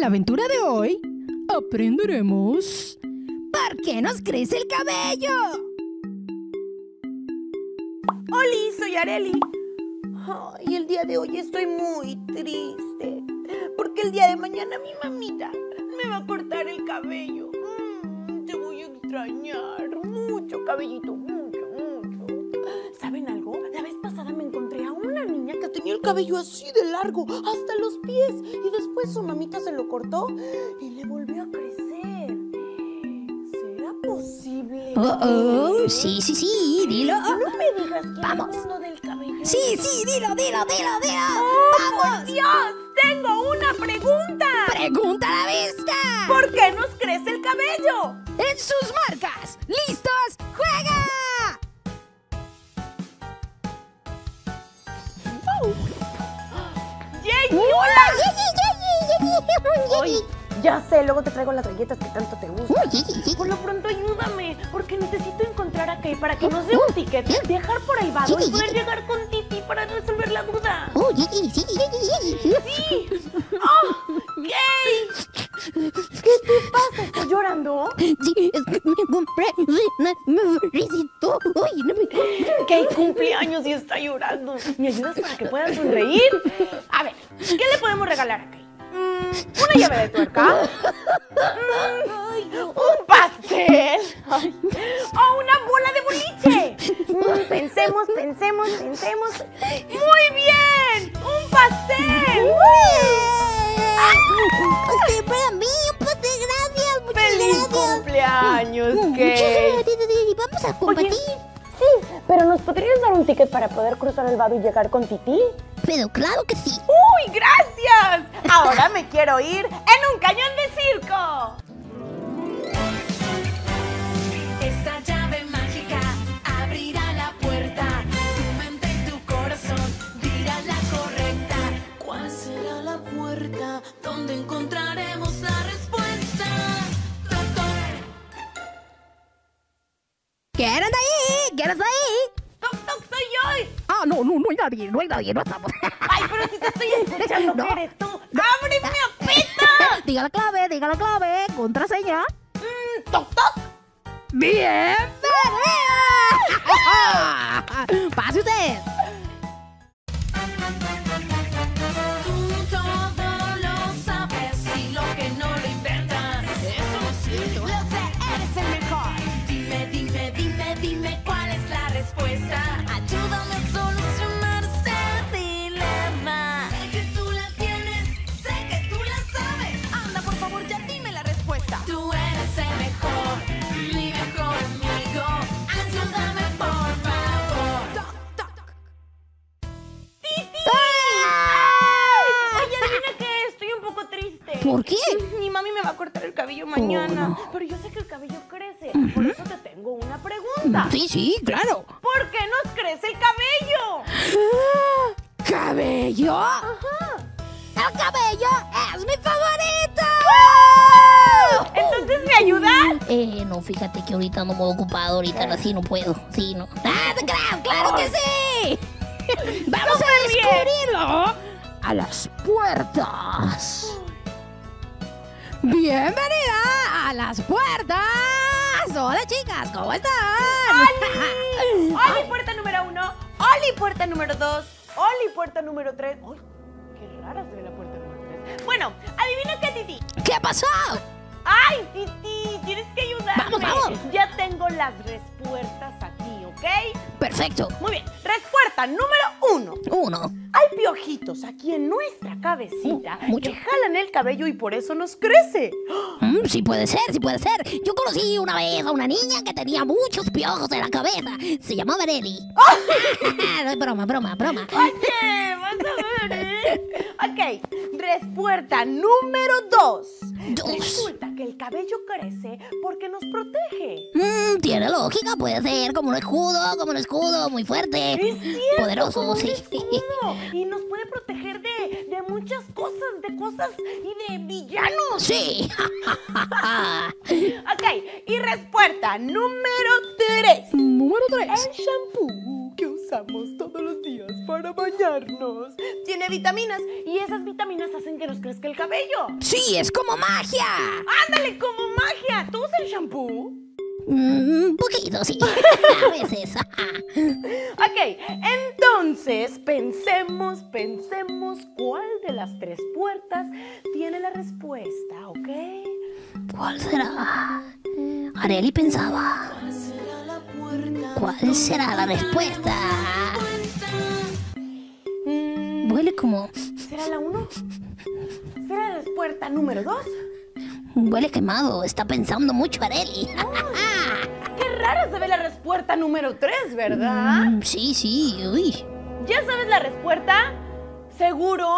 En la aventura de hoy aprenderemos ¿Por qué nos crece el cabello? Hola, soy Areli. Ay, el día de hoy estoy muy triste. Porque el día de mañana mi mamita me va a cortar el cabello. Mm, te voy a extrañar. Mucho, cabellito, tenía el cabello así de largo, hasta los pies. Y después su mamita se lo cortó y le volvió a crecer. ¿Será posible? Oh, oh, sí, sí, sí, dilo. No me digas que Vamos. mundo del cabello. Sí, sí, dilo, dilo, dilo, dilo. ¡Oh, ¡Vamos! por Dios! ¡Tengo una pregunta! ¡Pregunta a la vista! ¿Por qué nos crece el cabello? En sus marcas, listos, Ya sé, luego te traigo las galletas que tanto te gustan. Por lo pronto ayúdame, porque necesito encontrar a Kay para que nos dé un ticket, viajar por el vado y poder llegar con Titi para resolver la duda. ¡Sí! ¡Oh! ¡Kay! ¿Qué te pasa? ¿Estás llorando? Sí, es que me compré una nuevecito. Uy, no me Kay cumpleaños y está llorando. ¿Me ayudas para que pueda sonreír? A ver, ¿qué le podemos regalar a Kay? ¿Una llave de tuerca? ¿Un pastel? ¿O una bola de boliche? Pensemos, pensemos, pensemos. ¡Muy bien! ¡Un pastel! Pastel para mí, un pastel, gracias. Muchas ¡Feliz gracias. cumpleaños, Muchas Kay! gracias. Vamos a compartir. Sí, pero ¿nos podrías dar un ticket para poder cruzar el vado y llegar con Titi? Pero claro que sí. ¡Uy, gracias! Quiero ir en un cañón de circo. Esta llave mágica abrirá la puerta. Tu mente y tu corazón dirán la correcta. ¿Cuál será la puerta donde encontraremos la respuesta? Toc. ¿Quién anda ahí? ¿Quién ahí? ¡Toc, toc, soy yo! Ah, no, no, no hay nadie, no hay nadie, no estamos. ¡Ay, pero si te estoy escuchando, No. ¿qué eres tú? Diga la clave, diga la clave, contraseña. Mm, ¡Toc, toc! ¡Bienvenida! ¡Pase usted! Tú todo lo sabes y lo que no lo inventas. Eso no es cierto. Lo sé, eres el mejor. Dime, dime, dime, dime cuál es la respuesta. Ayúdame ¿Por qué? Mi mami me va a cortar el cabello mañana. no. Pero yo sé que el cabello crece. Por eso te tengo una pregunta. Sí, sí, claro. ¿Por qué nos crece el cabello? ¿Cabello? Ajá. ¡El cabello es mi favorito! Entonces, ¿me ayudas? Eh, no, fíjate que ahorita no me he ocupado, ahorita así no puedo. Sí, no. ¡Ah, creas! ¡Claro que sí! ¡Vamos a bien. descubrirlo! A las puertas. ¡Bienvenida a las puertas! Hola, chicas, ¿cómo están? Oli, puerta número uno. Oli, puerta número dos. Oli, puerta número tres. ¡Ay, qué rara se ve la puerta número tres! Bueno, adivina qué, Titi. ¿Qué pasó? ¡Ay, Titi! Tienes que ayudarme. Vamos, vamos. Ya tengo las respuestas aquí, ¿ok? Perfecto. Muy bien. Respuesta número uno. Uno. Piojitos aquí en nuestra cabecita Uh, mucho. que jalan el cabello y por eso nos crece. Mm, sí puede ser, sí puede ser. Yo conocí una vez a una niña que tenía muchos piojos en la cabeza. Se llamaba Nelly. no broma, broma, broma. Oye, vas a ver, ¿eh? Ok, respuesta número dos. Dos. Resulta que el cabello crece porque nos protege. Mm, tiene lógica, puede ser como un escudo, como un escudo muy fuerte. Es sí. Y nos puede proteger de, de muchas cosas, de cosas y de villanos. Sí. Ok, y respuesta número tres. Número 3. El shampoo que usamos usamos todos los días para bañarnos. Tiene vitaminas y esas vitaminas hacen que nos crezca el cabello. Sí, es como magia. ¡Ándale, como magia! ¿Tú usas el shampoo? Mm, Un poquito, sí. A veces. Ok, entonces pensemos, pensemos cuál de las tres puertas tiene la respuesta, ¿ok? ¿Cuál será? Areli pensaba. ¿Cuál será la respuesta? Mm, Huele como. ¿Será la uno? ¿Será la puerta número dos? Huele quemado. Está pensando mucho Areli. Qué rara se ve la respuesta número tres, ¿verdad? Mm, Sí, sí. Uy. ¿Ya sabes la respuesta? ¿Seguro?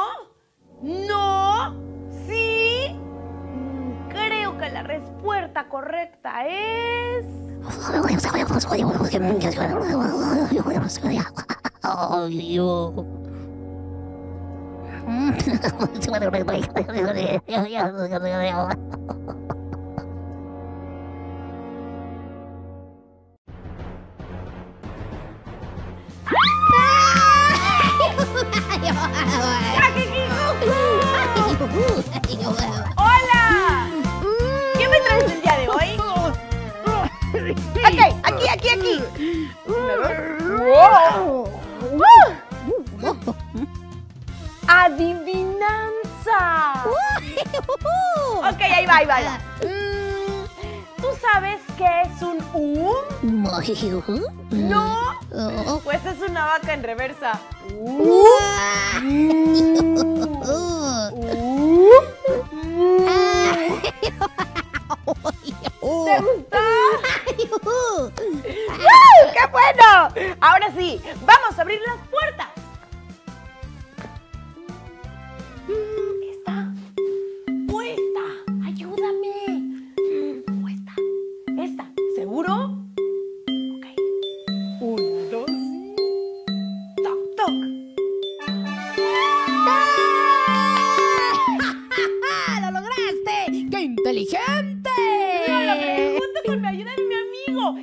¿No? ¿Sí? Mm, Creo que la respuesta correcta es... やいやいやややや ¡Adivinanza! Ok, ahí va, ahí va. ahí va. Mm, ¿Tú sabes qué es un U? No. Pues es una vaca en reversa. Uh, ¿Te gustó? ¡Woo! ¡Qué bueno! Ahora sí, vamos a abrir las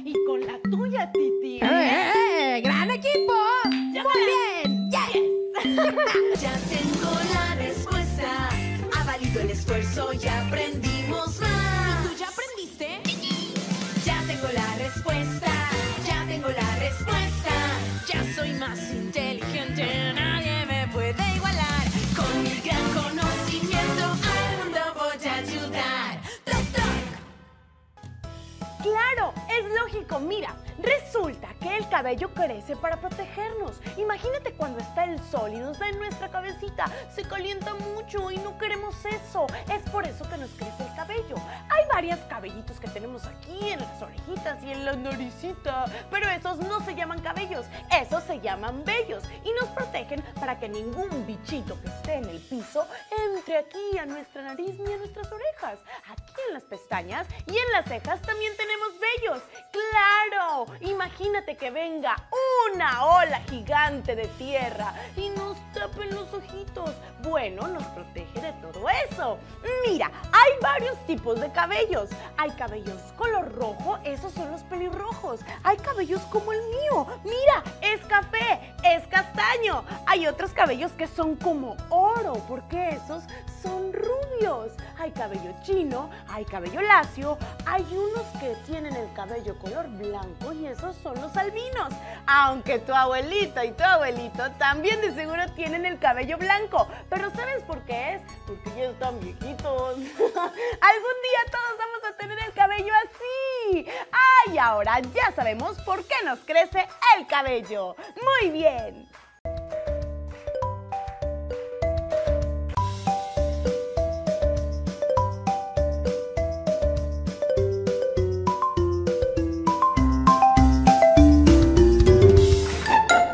y con la tuya, Titi. ¡Eh! ¡Gran equipo! Ya ¡Muy bien! ¡Yes! Ya tengo la respuesta. Ha valido el esfuerzo y aprendimos Mira, cabello crece para protegernos. Imagínate cuando está el sol y nos da en nuestra cabecita. Se calienta mucho y no queremos eso. Es por eso que nos crece el cabello. Hay varios cabellitos que tenemos aquí en las orejitas y en la naricita. Pero esos no se llaman cabellos, esos se llaman vellos y nos protegen para que ningún bichito que esté en el piso entre aquí a nuestra nariz ni a nuestras orejas. Aquí en las pestañas y en las cejas también tenemos vellos. ¡Claro! Imagínate que una ola gigante de tierra y nos tapen los ojitos. Bueno, nos protege de todo eso. Mira, hay varios tipos de cabellos. Hay cabellos color rojo, esos son los pelirrojos. Hay cabellos como el mío. Mira, es café, es castaño. Hay otros cabellos que son como oro, porque esos son rubios. Hay cabello chino, hay cabello lacio, hay unos que tienen el cabello color blanco y esos son los albinos. Aunque tu abuelito y tu abuelito también de seguro tienen el cabello blanco. Pero ¿sabes por qué es? Porque ya están viejitos. Algún día todos vamos a tener el cabello así. ¡Ay! Ahora ya sabemos por qué nos crece el cabello. Muy bien.